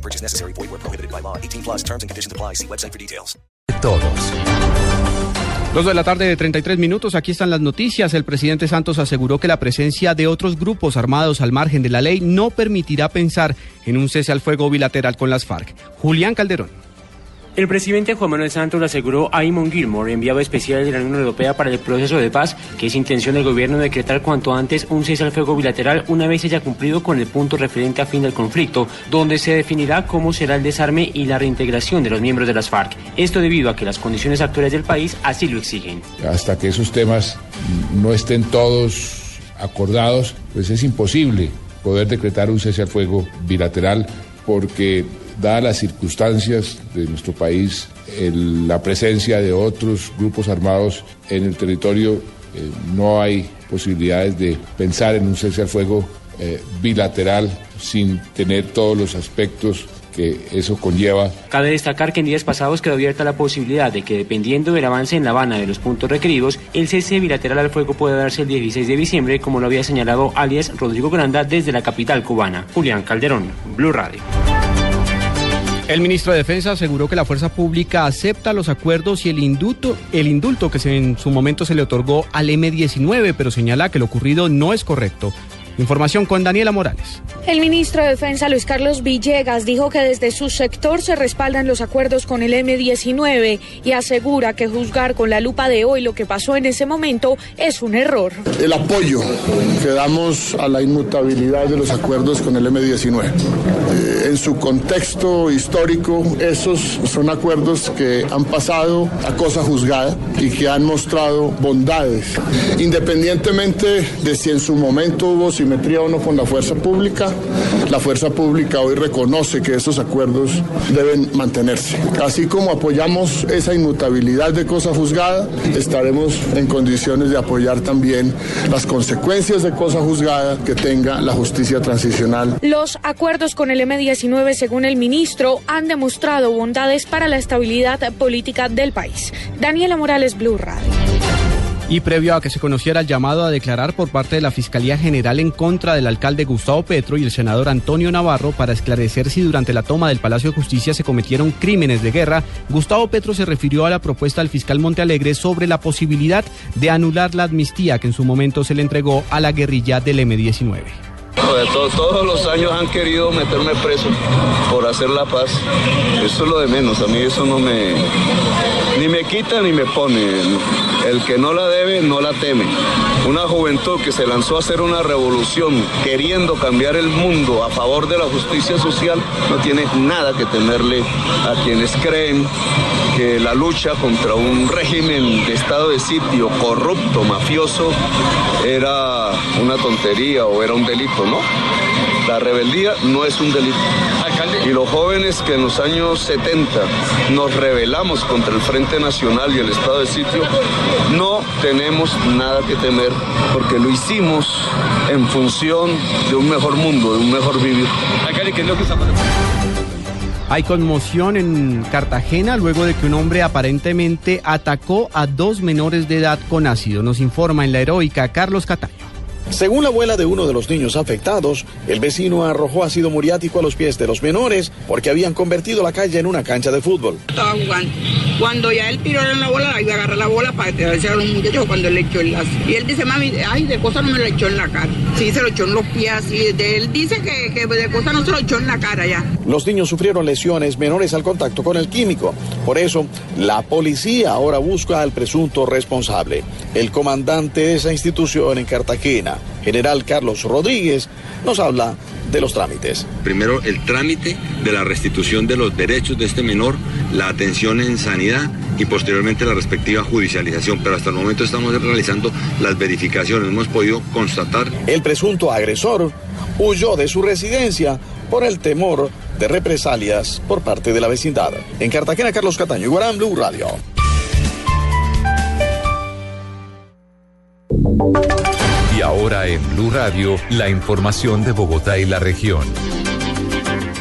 No purchase necessary. Void where prohibited by law. 18 plus terms and conditions apply. See website for details. Todos. Dos de la tarde de 33 minutos, aquí están las noticias. El presidente Santos aseguró que la presencia de otros grupos armados al margen de la ley no permitirá pensar en un cese al fuego bilateral con las FARC. Julián Calderón. El presidente Juan Manuel Santos aseguró a Eamon Gilmore, enviado especial de la Unión Europea para el proceso de paz, que es intención del gobierno decretar cuanto antes un cese al fuego bilateral una vez haya cumplido con el punto referente a fin del conflicto, donde se definirá cómo será el desarme y la reintegración de los miembros de las FARC. Esto debido a que las condiciones actuales del país así lo exigen. Hasta que esos temas no estén todos acordados, pues es imposible poder decretar un cese al fuego bilateral porque dadas las circunstancias de nuestro país, la presencia de otros grupos armados en el territorio, eh, no hay posibilidades de pensar en un cese al fuego eh, bilateral sin tener todos los aspectos que eso conlleva. Cabe destacar que en días pasados quedó abierta la posibilidad de que, dependiendo del avance en La Habana de los puntos requeridos, el cese bilateral al fuego puede darse el 16 de diciembre, como lo había señalado alias Rodrigo Granda desde la capital cubana. Julián Calderón, Blue Radio. El ministro de Defensa aseguró que la fuerza pública acepta los acuerdos y el indulto, el indulto que en su momento se le otorgó al M-19, pero señala que lo ocurrido no es correcto. Información con Daniela Morales. El ministro de Defensa Luis Carlos Villegas dijo que desde su sector se respaldan los acuerdos con el M-19 y asegura que juzgar con la lupa de hoy lo que pasó en ese momento es un error. el apoyo que damos a la inmutabilidad de los acuerdos con el M-19. Eh, en su contexto histórico, esos son acuerdos que han pasado a cosa juzgada y que han mostrado bondades, independientemente de si en su momento hubo no con la fuerza pública. La fuerza pública hoy reconoce que esos acuerdos deben mantenerse. Así como apoyamos esa inmutabilidad de cosa juzgada, estaremos en condiciones de apoyar también las consecuencias de cosa juzgada que tenga la justicia transicional. Los acuerdos con el M-19, según el ministro, han demostrado bondades para la estabilidad política del país. Daniela Morales, Blue Radio. Y previo a que se conociera el llamado a declarar por parte de la Fiscalía General en contra del alcalde Gustavo Petro y el senador Antonio Navarro para esclarecer si durante la toma del Palacio de Justicia se cometieron crímenes de guerra, Gustavo Petro se refirió a la propuesta del fiscal Montealegre sobre la posibilidad de anular la amnistía que en su momento se le entregó a la guerrilla del M-19. Todos los años han querido meterme preso por hacer la paz. Eso es lo de menos. A mí eso no me. Ni me quita ni me pone. El que no la debe, no la teme. Una juventud que se lanzó a hacer una revolución queriendo cambiar el mundo a favor de la justicia social no tiene nada que temerle a quienes creen que la lucha contra un régimen de estado de sitio corrupto, mafioso, era una tontería o era un delito, ¿no? La rebeldía no es un delito. Y los jóvenes que en los años 70 nos rebelamos contra el Frente Nacional y el estado de sitio, no tenemos nada que temer porque lo hicimos en función de un mejor mundo, de un mejor vivir. Hay conmoción en Cartagena luego de que un hombre aparentemente atacó a dos menores de edad con ácido. Nos informa en la heroica Carlos Cataño. Según la abuela de uno de los niños afectados, el vecino arrojó ácido muriático a los pies de los menores porque habían convertido la calle en una cancha de fútbol. Estaba jugando. Cuando ya él tiró en la bola, iba a agarrar la bola para tirarse a los muchachos cuando le echó el lazo. Y él dice, mami, ay, de cosa no me lo echó en la cara. Sí, se lo echó en los pies, así. Él dice que, que de cosa no se lo echó en la cara ya. Los niños sufrieron lesiones menores al contacto con el químico. Por eso, la policía ahora busca al presunto responsable. El comandante de esa institución en Cartagena, general Carlos Rodríguez, nos habla de los trámites. Primero, el trámite de la restitución de los derechos de este menor, la atención en sanidad y posteriormente la respectiva judicialización. Pero hasta el momento estamos realizando las verificaciones. Hemos podido constatar El presunto agresor huyó de su residencia por el temor de represalias por parte de la vecindad. En Cartagena, Carlos Cataño, Guarán Blue Radio. Y ahora en Blue Radio, la información de Bogotá y la región.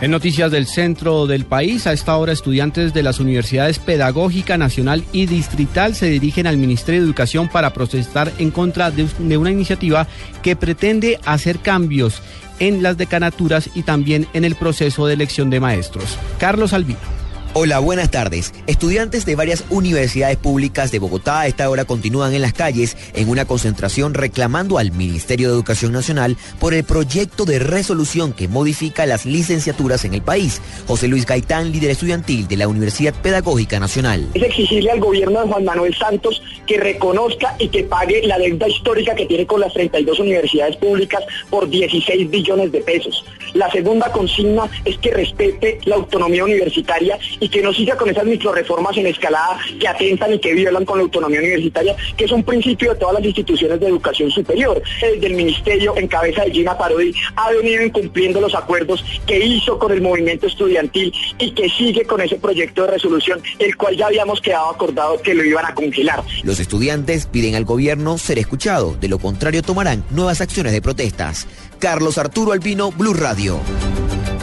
En noticias del centro del país, a esta hora estudiantes de las universidades Pedagógica Nacional y Distrital se dirigen al Ministerio de Educación para protestar en contra de, una iniciativa que pretende hacer cambios en las decanaturas y también en el proceso de elección de maestros. Carlos Albino. Hola, buenas tardes. Estudiantes de varias universidades públicas de Bogotá a esta hora continúan en las calles en una concentración reclamando al Ministerio de Educación Nacional por el proyecto de resolución que modifica las licenciaturas en el país. José Luis Gaitán, líder estudiantil de la Universidad Pedagógica Nacional. Es exigirle al gobierno de Juan Manuel Santos que reconozca y que pague la deuda histórica que tiene con las 32 universidades públicas por 16 billones de pesos. La segunda consigna es que respete la autonomía universitaria y que no siga con esas microreformas en escalada que atentan y que violan con la autonomía universitaria, que es un principio de todas las instituciones de educación superior. Desde el Ministerio, en cabeza de Gina Parodi, ha venido incumpliendo los acuerdos que hizo con el movimiento estudiantil y que sigue con ese proyecto de resolución, el cual ya habíamos quedado acordado que lo iban a congelar. Los estudiantes piden al gobierno ser escuchado, de lo contrario tomarán nuevas acciones de protestas. Carlos Arturo Albino, Blue Radio.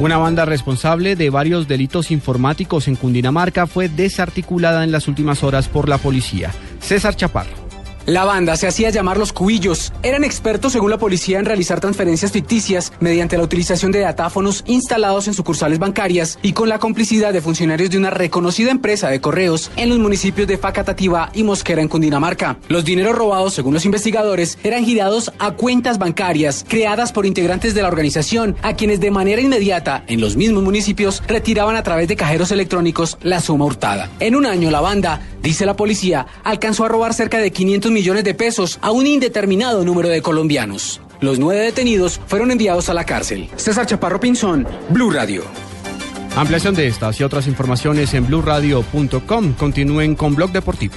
Una banda responsable de varios delitos informáticos en Cundinamarca fue desarticulada en las últimas horas por la policía. César Chaparro. La banda se hacía llamar los cubillos. Eran expertos, según la policía, en realizar transferencias ficticias mediante la utilización de datáfonos instalados en sucursales bancarias y con la complicidad de funcionarios de una reconocida empresa de correos en los municipios de Facatativá y Mosquera en Cundinamarca. Los dineros robados, según los investigadores, eran girados a cuentas bancarias creadas por integrantes de la organización, a quienes de manera inmediata, en los mismos municipios, retiraban a través de cajeros electrónicos la suma hurtada. En un año, la banda, dice la policía, alcanzó a robar cerca de 500 millones de pesos a un indeterminado número de colombianos. Los nueve detenidos fueron enviados a la cárcel. César Chaparro Pinzón, Blue Radio. Ampliación de estas y otras informaciones en blueradio.com. Continúen con Blog Deportivo.